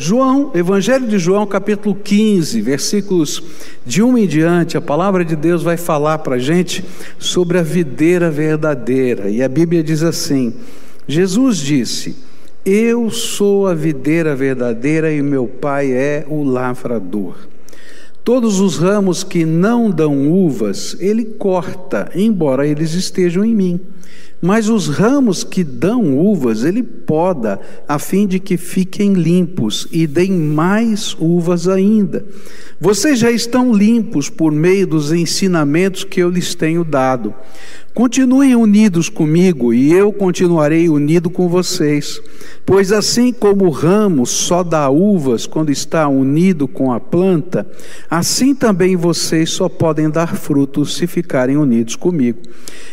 João, Evangelho de João, capítulo 15, versículos de 1 em diante, a palavra de Deus vai falar para a gente sobre a videira verdadeira. E a Bíblia diz assim: Jesus disse: Eu sou a videira verdadeira e meu pai é o lavrador. Todos os ramos que não dão uvas, ele corta, embora eles estejam em mim. Mas os ramos que dão uvas, ele poda, a fim de que fiquem limpos e deem mais uvas ainda. Vocês já estão limpos por meio dos ensinamentos que eu lhes tenho dado. Continuem unidos comigo e eu continuarei unido com vocês. Pois assim como o ramo só dá uvas quando está unido com a planta, assim também vocês só podem dar frutos se ficarem unidos comigo.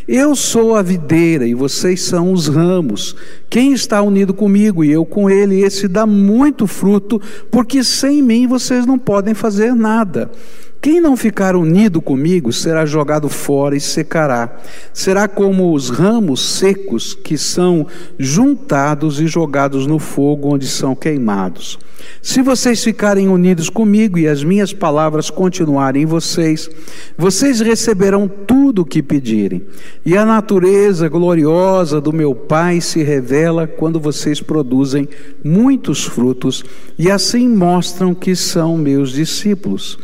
Eu sou a videira e vocês são os ramos. Quem está unido comigo e eu com ele, esse dá muito fruto, porque sem mim vocês não podem fazer nada. Quem não ficar unido comigo será jogado fora e secará. Será como os ramos secos que são juntados e jogados no fogo onde são queimados. Se vocês ficarem unidos comigo e as minhas palavras continuarem em vocês, vocês receberão tudo o que pedirem. E a natureza gloriosa do meu Pai se revela quando vocês produzem muitos frutos e assim mostram que são meus discípulos.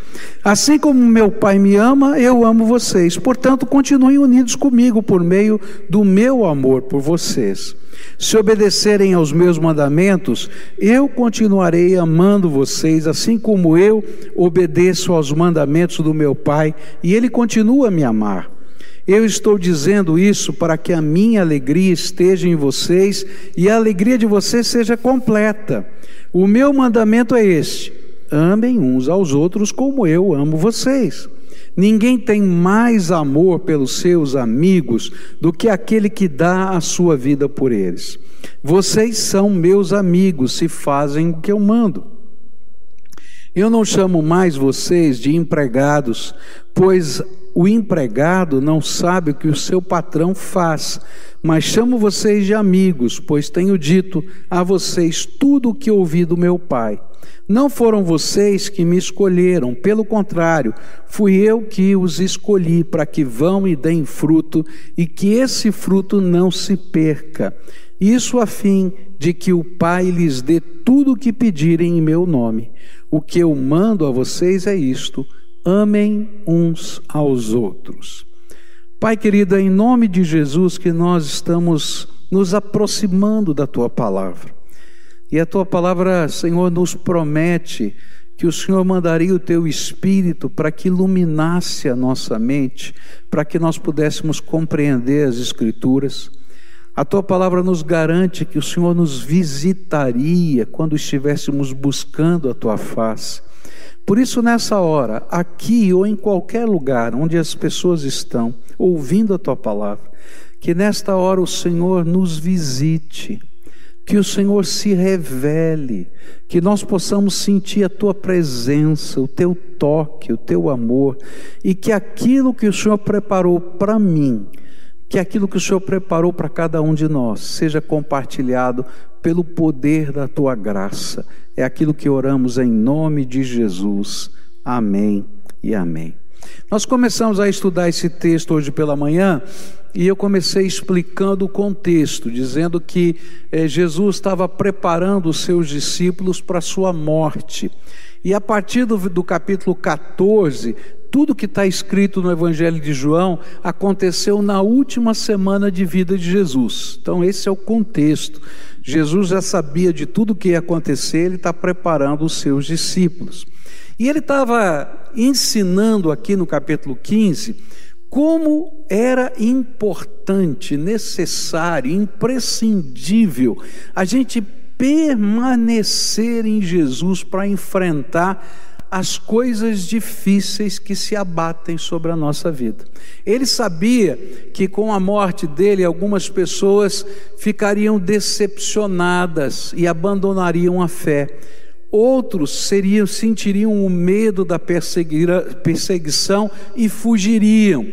Assim como meu Pai me ama, eu amo vocês. Portanto, continuem unidos comigo por meio do meu amor por vocês. Se obedecerem aos meus mandamentos, eu continuarei amando vocês, assim como eu obedeço aos mandamentos do meu Pai, e ele continua a me amar. Eu estou dizendo isso para que a minha alegria esteja em vocês e a alegria de vocês seja completa. O meu mandamento é este: amem uns aos outros como eu amo vocês. Ninguém tem mais amor pelos seus amigos do que aquele que dá a sua vida por eles. Vocês são meus amigos se fazem o que eu mando. Eu não chamo mais vocês de empregados, pois o empregado não sabe o que o seu patrão faz, mas chamo vocês de amigos, pois tenho dito a vocês tudo o que ouvi do meu Pai. Não foram vocês que me escolheram, pelo contrário, fui eu que os escolhi para que vão e deem fruto e que esse fruto não se perca. Isso a fim de que o Pai lhes dê tudo o que pedirem em meu nome. O que eu mando a vocês é isto: amem uns aos outros. Pai querido, é em nome de Jesus que nós estamos nos aproximando da tua palavra. E a tua palavra, Senhor, nos promete que o Senhor mandaria o teu espírito para que iluminasse a nossa mente, para que nós pudéssemos compreender as Escrituras. A tua palavra nos garante que o Senhor nos visitaria quando estivéssemos buscando a tua face. Por isso, nessa hora, aqui ou em qualquer lugar onde as pessoas estão ouvindo a tua palavra, que nesta hora o Senhor nos visite que o Senhor se revele, que nós possamos sentir a tua presença, o teu toque, o teu amor, e que aquilo que o Senhor preparou para mim, que aquilo que o Senhor preparou para cada um de nós, seja compartilhado pelo poder da tua graça. É aquilo que oramos em nome de Jesus. Amém e amém. Nós começamos a estudar esse texto hoje pela manhã e eu comecei explicando o contexto, dizendo que eh, Jesus estava preparando os seus discípulos para a sua morte. E a partir do, do capítulo 14, tudo que está escrito no Evangelho de João aconteceu na última semana de vida de Jesus. Então, esse é o contexto. Jesus já sabia de tudo que ia acontecer, ele está preparando os seus discípulos. E ele estava ensinando aqui no capítulo 15 como era importante, necessário, imprescindível a gente permanecer em Jesus para enfrentar as coisas difíceis que se abatem sobre a nossa vida. Ele sabia que com a morte dele algumas pessoas ficariam decepcionadas e abandonariam a fé. Outros seriam, sentiriam o medo da perseguição e fugiriam.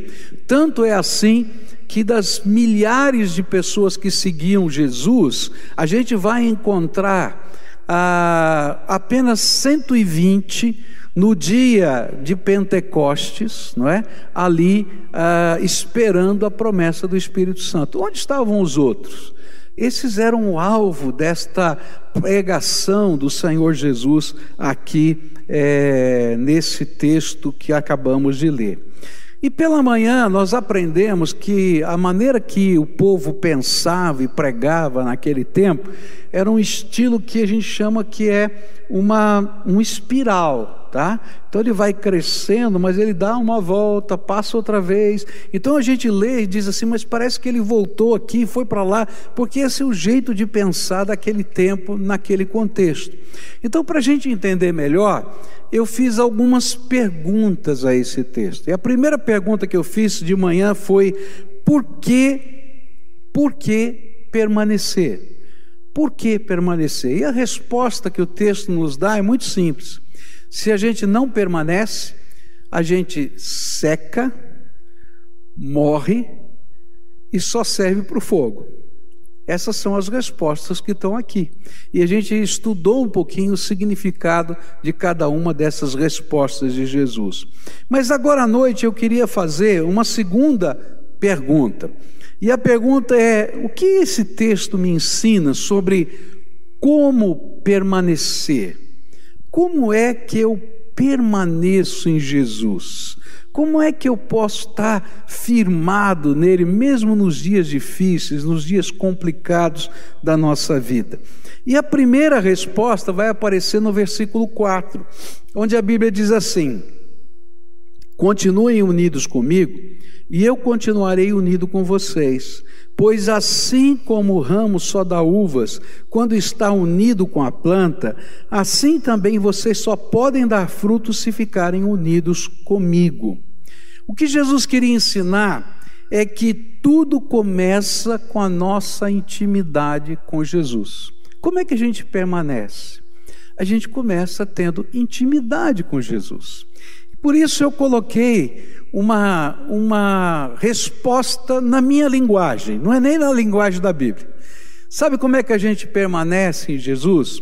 Tanto é assim que das milhares de pessoas que seguiam Jesus, a gente vai encontrar ah, apenas 120 no dia de Pentecostes, não é? Ali ah, esperando a promessa do Espírito Santo. Onde estavam os outros? Esses eram o alvo desta pregação do Senhor Jesus aqui é, nesse texto que acabamos de ler. E pela manhã nós aprendemos que a maneira que o povo pensava e pregava naquele tempo era um estilo que a gente chama que é uma um espiral, tá? Então ele vai crescendo, mas ele dá uma volta, passa outra vez. Então a gente lê e diz assim, mas parece que ele voltou aqui, foi para lá, porque esse é o jeito de pensar daquele tempo, naquele contexto. Então, para a gente entender melhor, eu fiz algumas perguntas a esse texto. E a primeira pergunta que eu fiz de manhã foi: por que, por que permanecer? Por que permanecer? E a resposta que o texto nos dá é muito simples. Se a gente não permanece, a gente seca, morre e só serve para o fogo. Essas são as respostas que estão aqui. E a gente estudou um pouquinho o significado de cada uma dessas respostas de Jesus. Mas agora à noite eu queria fazer uma segunda pergunta. E a pergunta é: o que esse texto me ensina sobre como permanecer? Como é que eu permaneço em Jesus? Como é que eu posso estar firmado nele, mesmo nos dias difíceis, nos dias complicados da nossa vida? E a primeira resposta vai aparecer no versículo 4, onde a Bíblia diz assim: Continuem unidos comigo, e eu continuarei unido com vocês. Pois assim como o ramo só dá uvas quando está unido com a planta, assim também vocês só podem dar frutos se ficarem unidos comigo. O que Jesus queria ensinar é que tudo começa com a nossa intimidade com Jesus. Como é que a gente permanece? A gente começa tendo intimidade com Jesus. Por isso eu coloquei uma, uma resposta na minha linguagem, não é nem na linguagem da Bíblia. Sabe como é que a gente permanece em Jesus?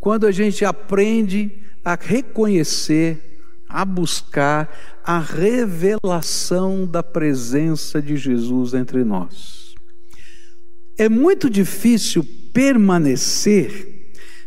Quando a gente aprende a reconhecer, a buscar a revelação da presença de Jesus entre nós. É muito difícil permanecer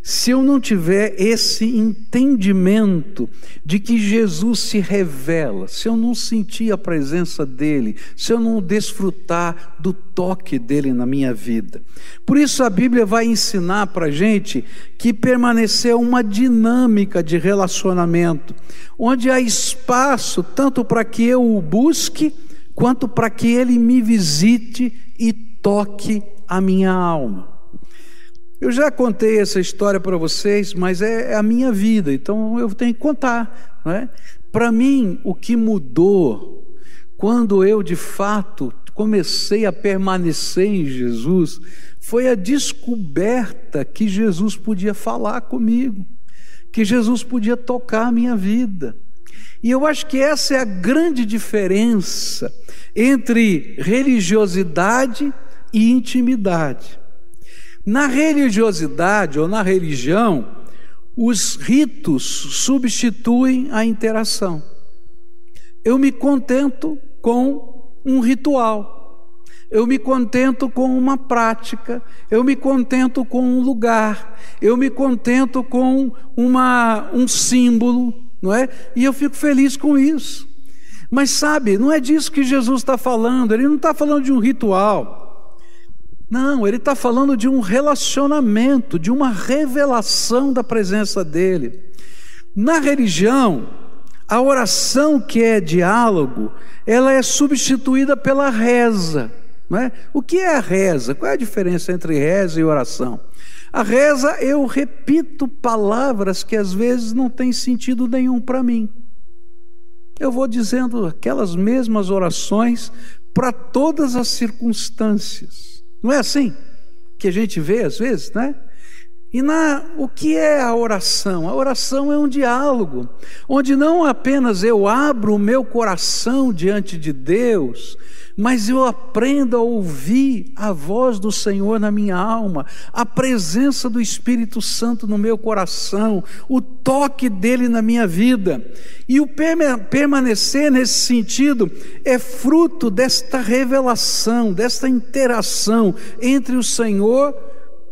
se eu não tiver esse entendimento de que Jesus se revela, se eu não sentir a presença dele, se eu não desfrutar do toque dele na minha vida. Por isso a Bíblia vai ensinar para a gente que permanecer uma dinâmica de relacionamento, onde há espaço tanto para que eu o busque, quanto para que ele me visite e toque a minha alma. Eu já contei essa história para vocês, mas é, é, a minha vida, então eu tenho que contar. Não é? Para mim, o que mudou quando eu de fato comecei a permanecer em Jesus foi a descoberta que Jesus podia falar comigo, que Jesus podia tocar a minha vida. E eu acho que essa é a grande diferença entre religiosidade e intimidade. Na religiosidade ou na religião, os ritos substituem a interação. Eu me contento com um ritual, eu me contento com uma prática, eu me contento com um lugar, eu me contento com uma, um símbolo, não é? E eu fico feliz com isso. Mas sabe, não é disso que Jesus está falando, ele não está falando de um ritual. Não, ele está falando de um relacionamento, de uma revelação da presença dele. Na religião, a oração que é diálogo, ela é substituída pela reza. É? O que é a reza? Qual é a diferença entre reza e oração? A reza, eu repito palavras que às vezes não têm sentido nenhum para mim. Eu vou dizendo aquelas mesmas orações para todas as circunstâncias. Não é assim que a gente vê às vezes, né? E na o que é a oração? A oração é um diálogo, onde não apenas eu abro o meu coração diante de Deus, mas eu aprendo a ouvir a voz do Senhor na minha alma, a presença do Espírito Santo no meu coração, o toque dele na minha vida. E o permanecer nesse sentido é fruto desta revelação, desta interação entre o Senhor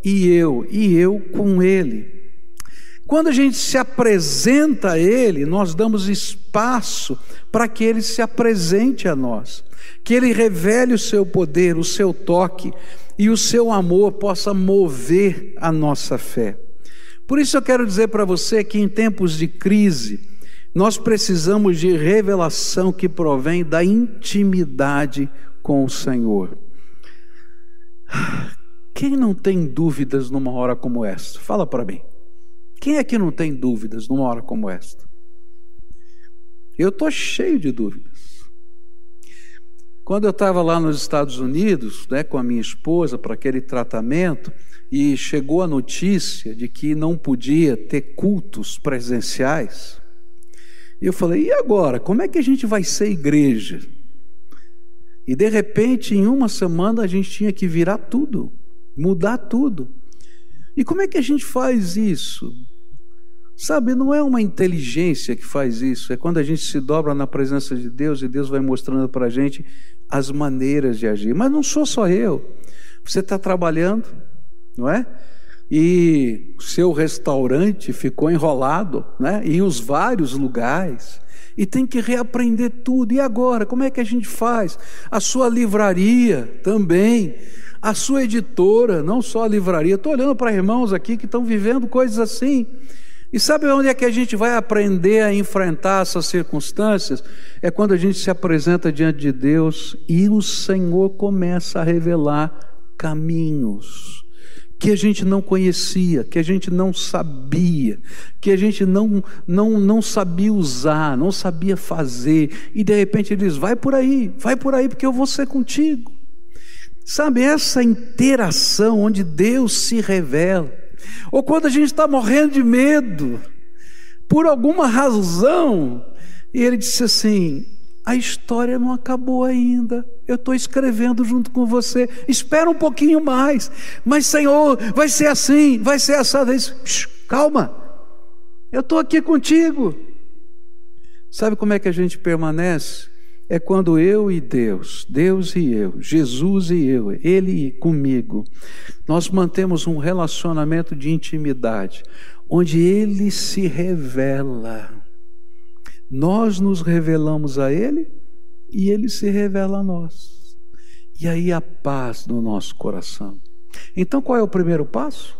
e eu, e eu com Ele. Quando a gente se apresenta a Ele, nós damos espaço para que Ele se apresente a nós, que Ele revele o seu poder, o seu toque e o seu amor possa mover a nossa fé. Por isso eu quero dizer para você que em tempos de crise, nós precisamos de revelação que provém da intimidade com o Senhor. Quem não tem dúvidas numa hora como esta? Fala para mim. Quem é que não tem dúvidas numa hora como esta? Eu estou cheio de dúvidas. Quando eu estava lá nos Estados Unidos, né, com a minha esposa, para aquele tratamento, e chegou a notícia de que não podia ter cultos presenciais, eu falei: e agora? Como é que a gente vai ser igreja? E de repente, em uma semana, a gente tinha que virar tudo mudar tudo. E como é que a gente faz isso? Sabe, não é uma inteligência que faz isso, é quando a gente se dobra na presença de Deus e Deus vai mostrando para a gente as maneiras de agir. Mas não sou só eu. Você está trabalhando, não é? E seu restaurante ficou enrolado, né? Em os vários lugares. E tem que reaprender tudo. E agora? Como é que a gente faz? A sua livraria também a sua editora, não só a livraria. Estou olhando para irmãos aqui que estão vivendo coisas assim. E sabe onde é que a gente vai aprender a enfrentar essas circunstâncias? É quando a gente se apresenta diante de Deus e o Senhor começa a revelar caminhos que a gente não conhecia, que a gente não sabia, que a gente não, não, não sabia usar, não sabia fazer, e de repente ele diz: vai por aí, vai por aí, porque eu vou ser contigo. Sabe, essa interação onde Deus se revela, ou quando a gente está morrendo de medo, por alguma razão, e ele disse assim: a história não acabou ainda. Eu estou escrevendo junto com você. Espera um pouquinho mais. Mas, Senhor, vai ser assim, vai ser vez. Calma, eu estou aqui contigo. Sabe como é que a gente permanece? É quando eu e Deus, Deus e eu, Jesus e eu, Ele comigo, nós mantemos um relacionamento de intimidade, onde Ele se revela. Nós nos revelamos a Ele e Ele se revela a nós. E aí a paz no nosso coração. Então qual é o primeiro passo?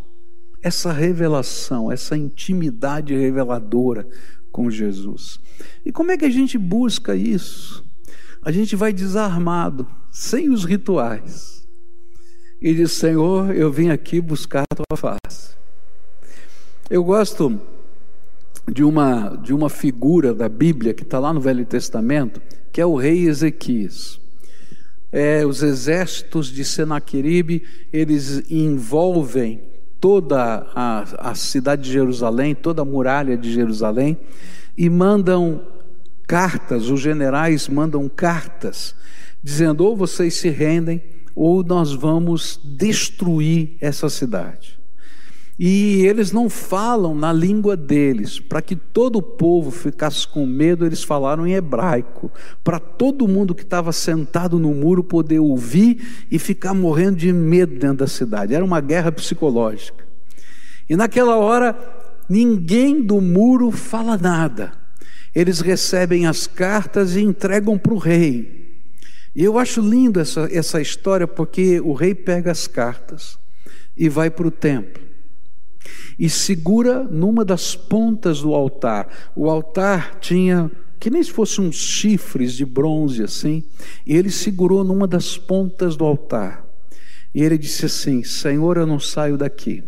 Essa revelação, essa intimidade reveladora com Jesus. E como é que a gente busca isso? A gente vai desarmado, sem os rituais, e diz: Senhor, eu vim aqui buscar a tua face. Eu gosto de uma, de uma figura da Bíblia que está lá no Velho Testamento, que é o rei Ezequias. É, os exércitos de Senaqueribe, eles envolvem toda a, a cidade de Jerusalém, toda a muralha de Jerusalém, e mandam cartas, os generais mandam cartas, dizendo: ou vocês se rendem, ou nós vamos destruir essa cidade. E eles não falam na língua deles, para que todo o povo ficasse com medo, eles falaram em hebraico, para todo mundo que estava sentado no muro poder ouvir e ficar morrendo de medo dentro da cidade. Era uma guerra psicológica. E naquela hora, ninguém do muro fala nada eles recebem as cartas e entregam para o rei. E eu acho lindo essa, essa história, porque o rei pega as cartas e vai para o templo e segura numa das pontas do altar. O altar tinha que nem se fosse uns chifres de bronze assim, e ele segurou numa das pontas do altar. E ele disse assim: Senhor, eu não saio daqui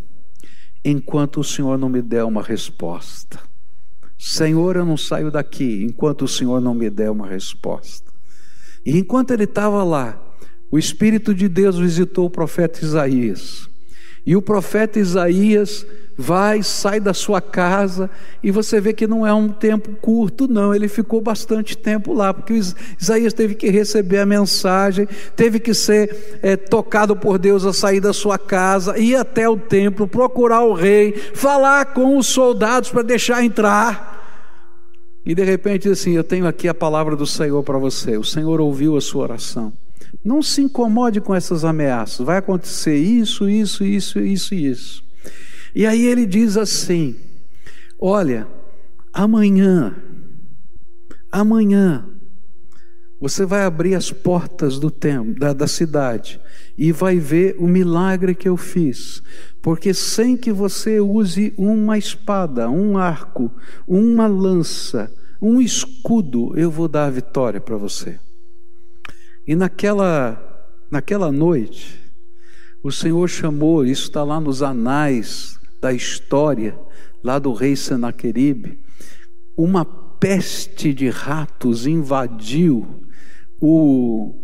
enquanto o Senhor não me der uma resposta. Senhor, eu não saio daqui enquanto o Senhor não me der uma resposta. E enquanto ele estava lá, o Espírito de Deus visitou o profeta Isaías. E o profeta Isaías vai, sai da sua casa, e você vê que não é um tempo curto, não, ele ficou bastante tempo lá, porque Isaías teve que receber a mensagem, teve que ser é, tocado por Deus a sair da sua casa, ir até o templo, procurar o rei, falar com os soldados para deixar entrar. E de repente, assim, eu tenho aqui a palavra do Senhor para você. O Senhor ouviu a sua oração. Não se incomode com essas ameaças. Vai acontecer isso, isso, isso, isso e isso. E aí ele diz assim: Olha, amanhã, amanhã, você vai abrir as portas do templo, da, da cidade, e vai ver o milagre que eu fiz. Porque sem que você use uma espada, um arco, uma lança, um escudo, eu vou dar a vitória para você. E naquela, naquela noite, o Senhor chamou, isso está lá nos anais da história, lá do rei Senaqueribe, uma peste de ratos invadiu o,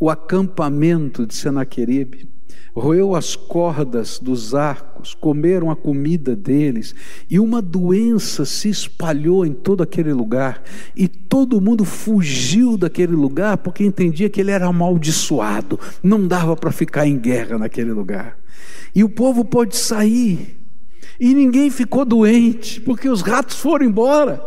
o acampamento de Senaqueribe, roeu as cordas dos arcos, comeram a comida deles, e uma doença se espalhou em todo aquele lugar, e todo mundo fugiu daquele lugar porque entendia que ele era amaldiçoado, não dava para ficar em guerra naquele lugar. E o povo pôde sair. E ninguém ficou doente, porque os ratos foram embora.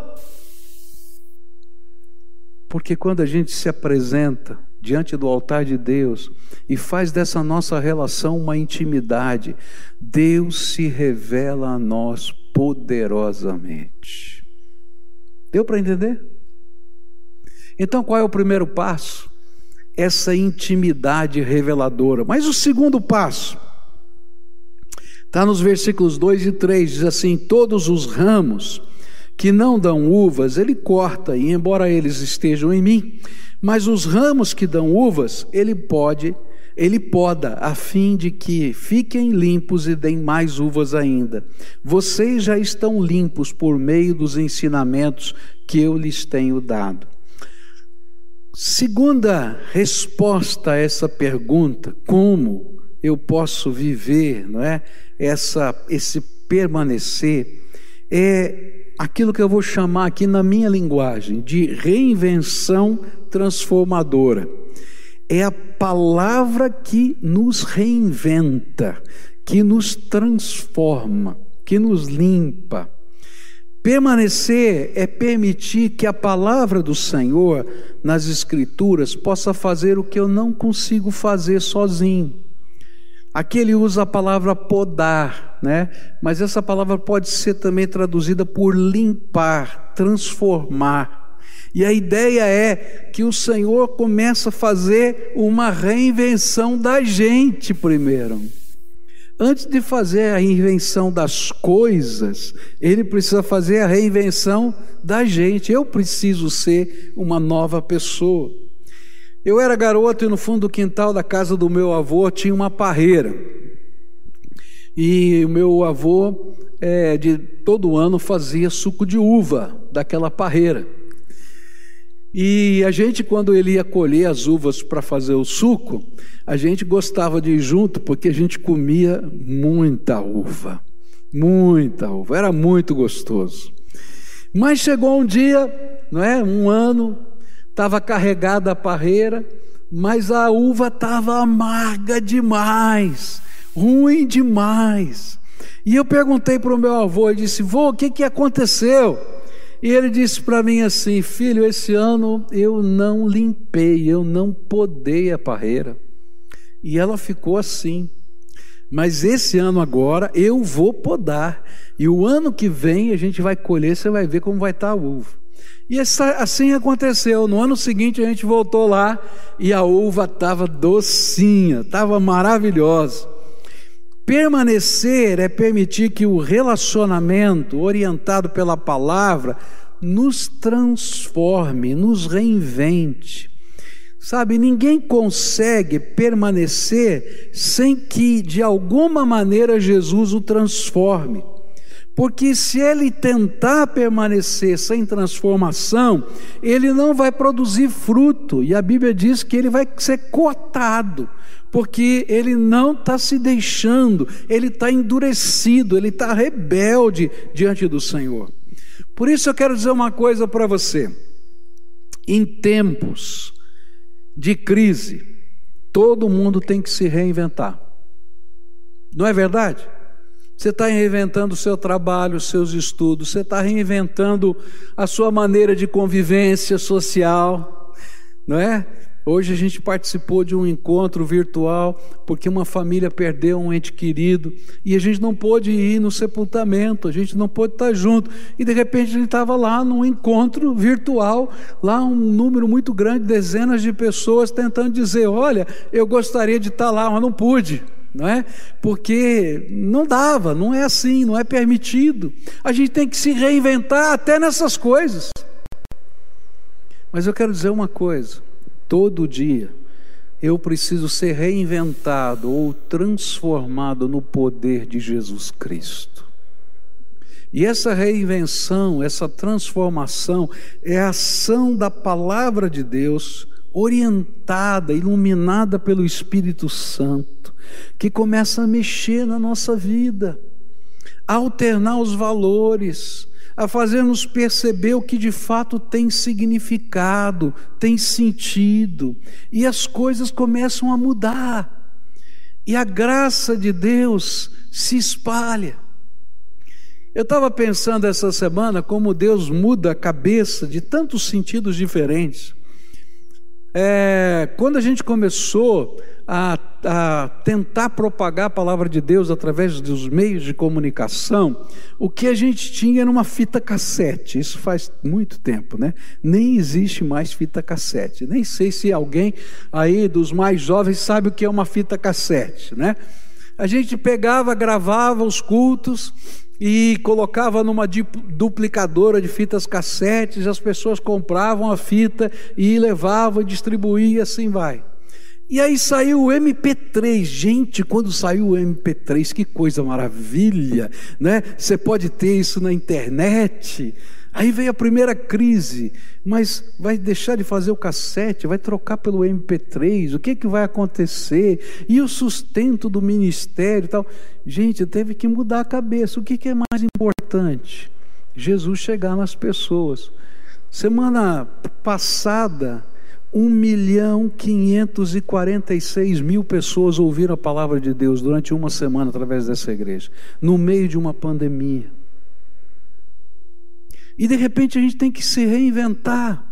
Porque quando a gente se apresenta diante do altar de Deus e faz dessa nossa relação uma intimidade, Deus se revela a nós poderosamente. Deu para entender? Então, qual é o primeiro passo? Essa intimidade reveladora. Mas o segundo passo Está nos versículos 2 e 3, diz assim: Todos os ramos que não dão uvas, ele corta, e embora eles estejam em mim, mas os ramos que dão uvas, ele pode, ele poda, a fim de que fiquem limpos e deem mais uvas ainda. Vocês já estão limpos por meio dos ensinamentos que eu lhes tenho dado. Segunda resposta a essa pergunta, como eu posso viver, não é? Essa, esse permanecer é aquilo que eu vou chamar aqui na minha linguagem de reinvenção transformadora. É a palavra que nos reinventa, que nos transforma, que nos limpa. Permanecer é permitir que a palavra do Senhor nas Escrituras possa fazer o que eu não consigo fazer sozinho. Aqui ele usa a palavra podar, né? Mas essa palavra pode ser também traduzida por limpar, transformar. E a ideia é que o Senhor começa a fazer uma reinvenção da gente primeiro. Antes de fazer a reinvenção das coisas, ele precisa fazer a reinvenção da gente. Eu preciso ser uma nova pessoa. Eu era garoto e no fundo do quintal da casa do meu avô tinha uma parreira. E o meu avô, é, de todo ano, fazia suco de uva daquela parreira. E a gente, quando ele ia colher as uvas para fazer o suco, a gente gostava de ir junto porque a gente comia muita uva. Muita uva. Era muito gostoso. Mas chegou um dia, não é? Um ano, estava carregada a parreira, mas a uva estava amarga demais, ruim demais. E eu perguntei para o meu avô, e disse, vô, o que, que aconteceu? E ele disse para mim assim, filho, esse ano eu não limpei, eu não podei a parreira. E ela ficou assim. Mas esse ano agora eu vou podar. E o ano que vem a gente vai colher, você vai ver como vai estar tá a uva. E assim aconteceu. No ano seguinte a gente voltou lá e a uva estava docinha, estava maravilhosa. Permanecer é permitir que o relacionamento orientado pela palavra nos transforme, nos reinvente. Sabe, ninguém consegue permanecer sem que de alguma maneira Jesus o transforme. Porque se ele tentar permanecer sem transformação, ele não vai produzir fruto, e a Bíblia diz que ele vai ser cortado, porque ele não está se deixando, ele está endurecido, ele está rebelde diante do Senhor. Por isso eu quero dizer uma coisa para você: em tempos de crise, todo mundo tem que se reinventar, não é verdade? Você está reinventando o seu trabalho, os seus estudos, você está reinventando a sua maneira de convivência social, não é? Hoje a gente participou de um encontro virtual porque uma família perdeu um ente querido e a gente não pôde ir no sepultamento, a gente não pôde estar junto. E de repente a gente estava lá num encontro virtual, lá um número muito grande, dezenas de pessoas tentando dizer: Olha, eu gostaria de estar lá, mas não pude não é? Porque não dava, não é assim, não é permitido. A gente tem que se reinventar até nessas coisas. Mas eu quero dizer uma coisa: todo dia eu preciso ser reinventado ou transformado no poder de Jesus Cristo. E essa reinvenção, essa transformação é a ação da palavra de Deus orientada, iluminada pelo Espírito Santo, que começa a mexer na nossa vida, a alternar os valores, a fazer-nos perceber o que de fato tem significado, tem sentido, e as coisas começam a mudar, e a graça de Deus se espalha. Eu estava pensando essa semana como Deus muda a cabeça de tantos sentidos diferentes. É, quando a gente começou a, a, tentar propagar a palavra de Deus através dos meios de comunicação, o que a gente tinha era uma fita cassete. Isso faz muito tempo, né? Nem existe mais fita cassete. Nem sei se alguém aí dos mais jovens sabe o que é uma fita cassete, né? A gente pegava, gravava os cultos e colocava numa duplicadora de fitas cassetes, as pessoas compravam a fita e levavam e distribuíam, e assim vai. E aí saiu o MP3. Gente, quando saiu o MP3, que coisa maravilha, né? Você pode ter isso na internet. Aí veio a primeira crise, mas vai deixar de fazer o cassete, vai trocar pelo MP3, o que, que vai acontecer? E o sustento do ministério e tal. Gente, teve que mudar a cabeça. O que, que é mais importante? Jesus chegar nas pessoas. Semana passada, 1 milhão 546 mil pessoas ouviram a palavra de Deus durante uma semana através dessa igreja, no meio de uma pandemia. E de repente a gente tem que se reinventar,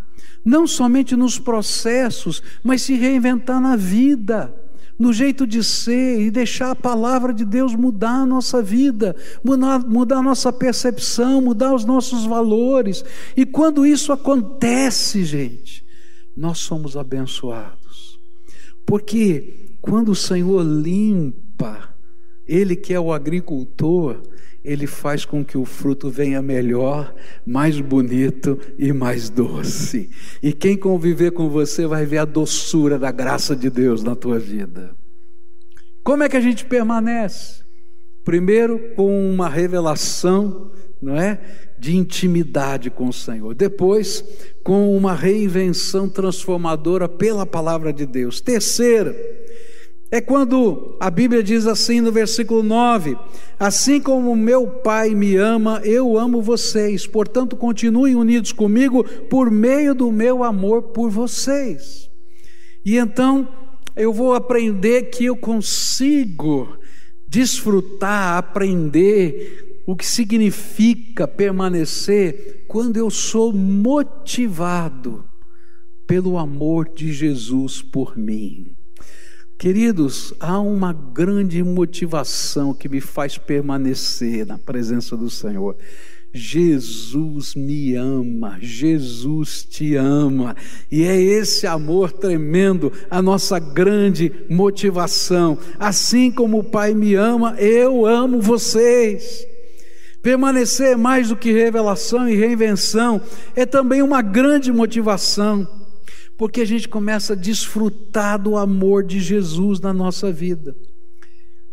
não somente nos processos, mas se reinventar na vida, no jeito de ser e deixar a palavra de Deus mudar a nossa vida, mudar, mudar a nossa percepção, mudar os nossos valores. E quando isso acontece, gente, nós somos abençoados. Porque quando o Senhor limpa, Ele que é o agricultor, ele faz com que o fruto venha melhor, mais bonito e mais doce. E quem conviver com você vai ver a doçura da graça de Deus na tua vida. Como é que a gente permanece? Primeiro, com uma revelação, não é? De intimidade com o Senhor. Depois, com uma reinvenção transformadora pela palavra de Deus. Terceiro, é quando a Bíblia diz assim no versículo 9: Assim como meu Pai me ama, eu amo vocês, portanto continuem unidos comigo por meio do meu amor por vocês. E então eu vou aprender que eu consigo desfrutar, aprender o que significa permanecer quando eu sou motivado pelo amor de Jesus por mim. Queridos, há uma grande motivação que me faz permanecer na presença do Senhor. Jesus me ama, Jesus te ama, e é esse amor tremendo a nossa grande motivação. Assim como o Pai me ama, eu amo vocês. Permanecer mais do que revelação e reinvenção é também uma grande motivação porque a gente começa a desfrutar do amor de Jesus na nossa vida.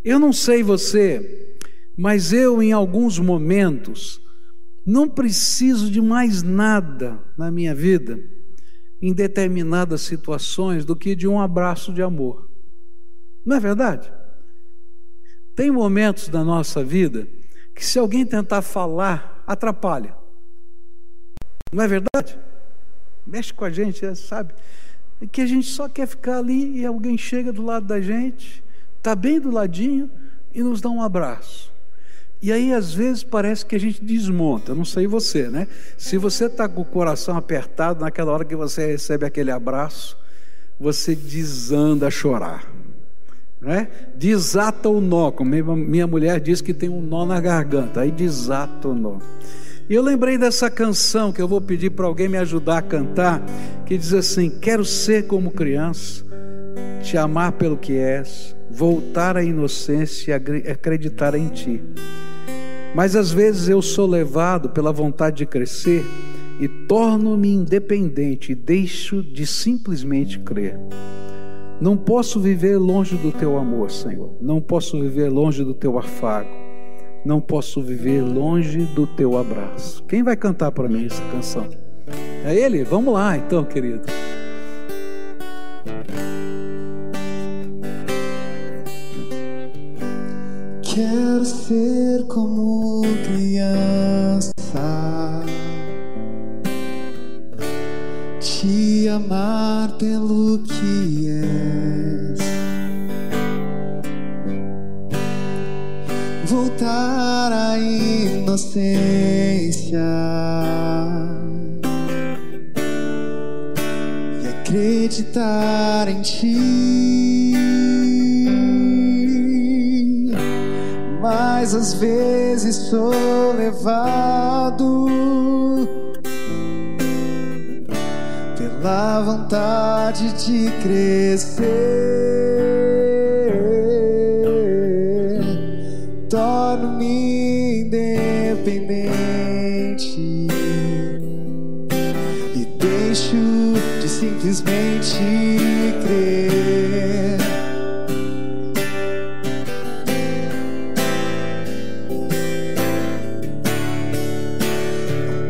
Eu não sei você, Mas eu, em alguns momentos, não preciso de mais nada na minha vida, em determinadas situações, do que de um abraço de amor. Não é verdade? Tem momentos da nossa vida que, se alguém tentar falar, atrapalha. Não é verdade? Mexe com a gente, é, sabe? É que a gente só quer ficar ali e alguém chega do lado da gente, está bem do ladinho e nos dá um abraço. E aí, às vezes, parece que a gente desmonta, não sei você, né? Se você está com o coração apertado, naquela hora que você recebe aquele abraço, você desanda a chorar, né? Desata o nó, como minha mulher diz que tem um nó na garganta, aí desata o nó. E eu lembrei dessa canção que eu vou pedir para alguém me ajudar a cantar, que diz assim: Quero ser como criança, te amar pelo que és, voltar à inocência e acreditar em ti. Mas às vezes eu sou levado pela vontade de crescer e torno-me independente e deixo de simplesmente crer. Não posso viver longe do teu amor, Senhor. Não posso viver longe do teu afago. Não posso viver longe do teu abraço. Quem vai cantar para mim essa canção? É ele? Vamos lá, então, querido. Quero ser como criança, vezes sou levado pela vontade de crescer.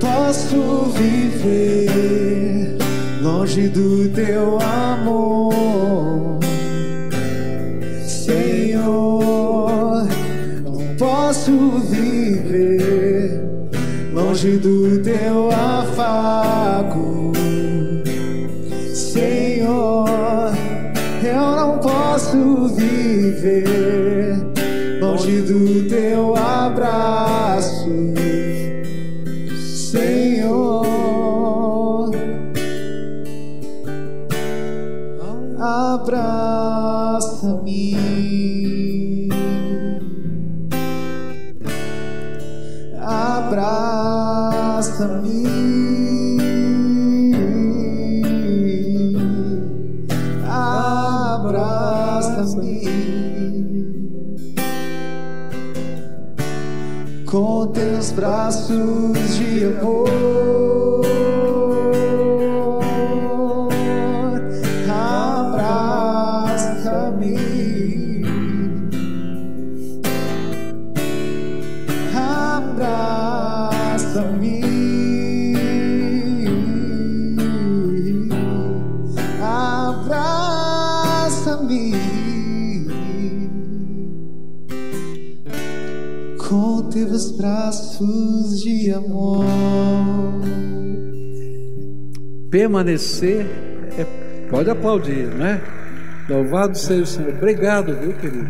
Posso viver longe do teu amor, Senhor. Não posso viver longe do teu afago, Senhor. Eu não posso viver longe do teu abraço. Braços de amor. Permanecer é. Pode aplaudir, né? Louvado seja o Senhor. Obrigado, viu, querido?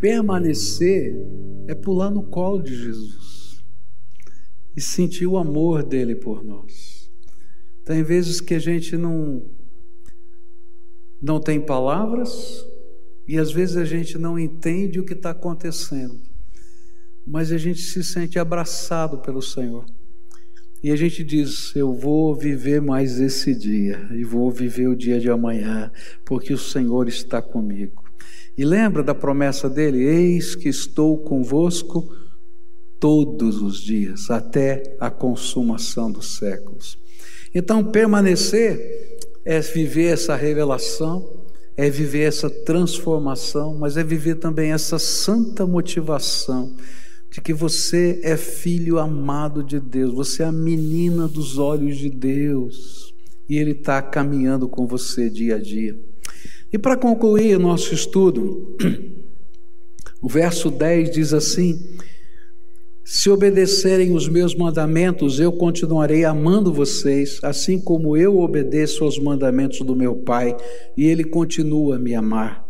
Permanecer é pular no colo de Jesus e sentir o amor dele por nós. Tem vezes que a gente não não tem palavras e às vezes a gente não entende o que está acontecendo, mas a gente se sente abraçado pelo Senhor. E a gente diz: Eu vou viver mais esse dia, e vou viver o dia de amanhã, porque o Senhor está comigo. E lembra da promessa dele: Eis que estou convosco todos os dias, até a consumação dos séculos. Então, permanecer é viver essa revelação, é viver essa transformação, mas é viver também essa santa motivação de que você é filho amado de Deus, você é a menina dos olhos de Deus e Ele está caminhando com você dia a dia. E para concluir nosso estudo, o verso 10 diz assim: Se obedecerem os meus mandamentos, eu continuarei amando vocês, assim como eu obedeço aos mandamentos do meu Pai, e Ele continua a me amar.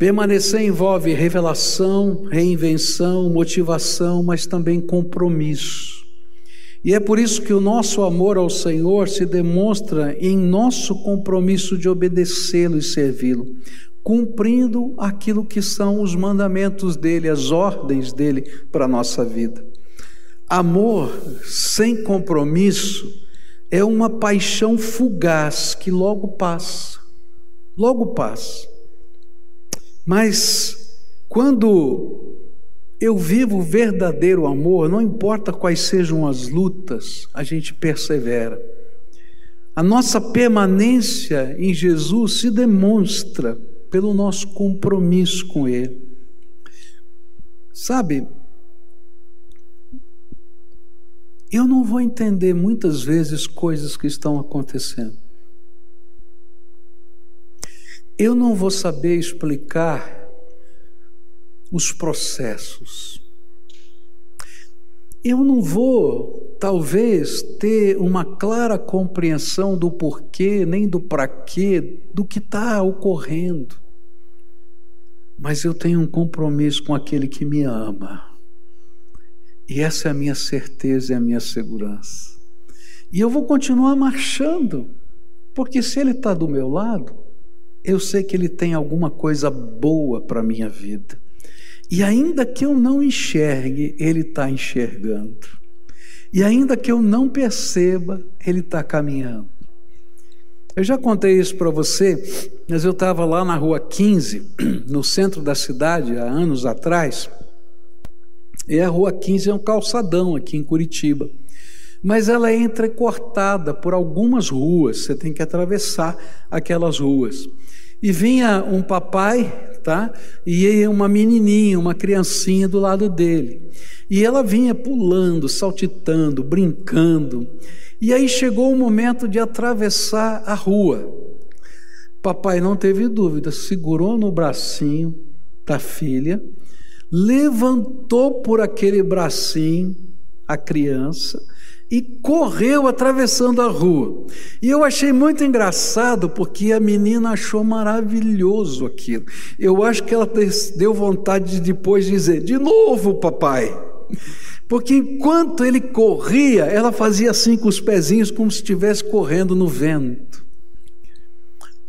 Permanecer envolve revelação, reinvenção, motivação, mas também compromisso. E é por isso que o nosso amor ao Senhor se demonstra em nosso compromisso de obedecê-lo e servi-lo, cumprindo aquilo que são os mandamentos dele, as ordens dele para a nossa vida. Amor sem compromisso é uma paixão fugaz que logo passa, logo passa. Mas quando eu vivo o verdadeiro amor, não importa quais sejam as lutas, a gente persevera. A nossa permanência em Jesus se demonstra pelo nosso compromisso com Ele. Sabe, eu não vou entender muitas vezes coisas que estão acontecendo eu não vou saber explicar os processos. Eu não vou, talvez, ter uma clara compreensão do porquê, nem do para quê, do que está ocorrendo. Mas eu tenho um compromisso com aquele que me ama. E essa é a minha certeza e a minha segurança. E eu vou continuar marchando, porque se Ele está do meu lado, eu sei que Ele tem alguma coisa boa para a minha vida. E ainda que eu não enxergue, Ele está enxergando. E ainda que eu não perceba, Ele está caminhando. Eu já contei isso para você, mas eu estava lá na rua 15, no centro da cidade, há anos atrás. E a rua 15 é um calçadão aqui em Curitiba. Mas ela é entrecortada por algumas ruas, você tem que atravessar aquelas ruas. E vinha um papai, tá? E uma menininha, uma criancinha do lado dele. E ela vinha pulando, saltitando, brincando. E aí chegou o momento de atravessar a rua. Papai não teve dúvida, segurou no bracinho da filha, levantou por aquele bracinho a criança e correu atravessando a rua. E eu achei muito engraçado porque a menina achou maravilhoso aquilo. Eu acho que ela deu vontade de depois dizer: de novo, papai. Porque enquanto ele corria, ela fazia assim com os pezinhos, como se estivesse correndo no vento.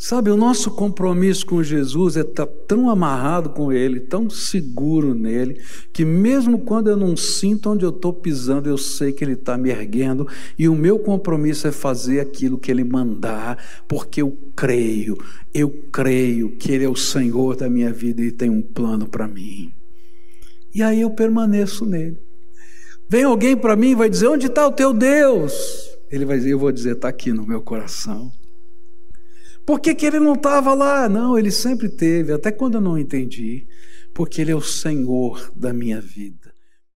Sabe, o nosso compromisso com Jesus é estar tá tão amarrado com Ele, tão seguro nele, que mesmo quando eu não sinto onde eu estou pisando, eu sei que Ele está me erguendo, e o meu compromisso é fazer aquilo que Ele mandar, porque eu creio, eu creio que Ele é o Senhor da minha vida e tem um plano para mim. E aí eu permaneço nele. Vem alguém para mim e vai dizer: Onde está o teu Deus? Ele vai dizer: Eu vou dizer, está aqui no meu coração. Por que, que ele não estava lá? Não, ele sempre teve, até quando eu não entendi. Porque ele é o Senhor da minha vida.